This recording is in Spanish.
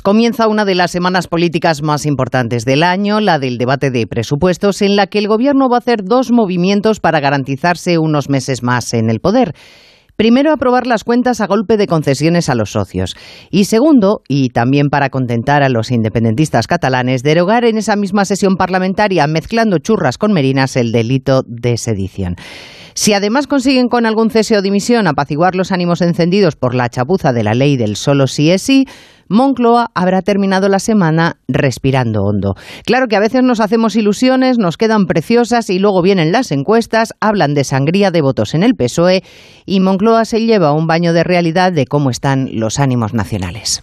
Comienza una de las semanas políticas más importantes del año, la del debate de presupuestos, en la que el Gobierno va a hacer dos movimientos para garantizarse unos meses más en el poder. Primero, aprobar las cuentas a golpe de concesiones a los socios. Y segundo, y también para contentar a los independentistas catalanes, derogar en esa misma sesión parlamentaria, mezclando churras con merinas, el delito de sedición. Si además consiguen con algún cese o dimisión apaciguar los ánimos encendidos por la chapuza de la ley del solo sí es sí, Moncloa habrá terminado la semana respirando hondo. Claro que a veces nos hacemos ilusiones, nos quedan preciosas y luego vienen las encuestas, hablan de sangría de votos en el PSOE y Moncloa se lleva un baño de realidad de cómo están los ánimos nacionales.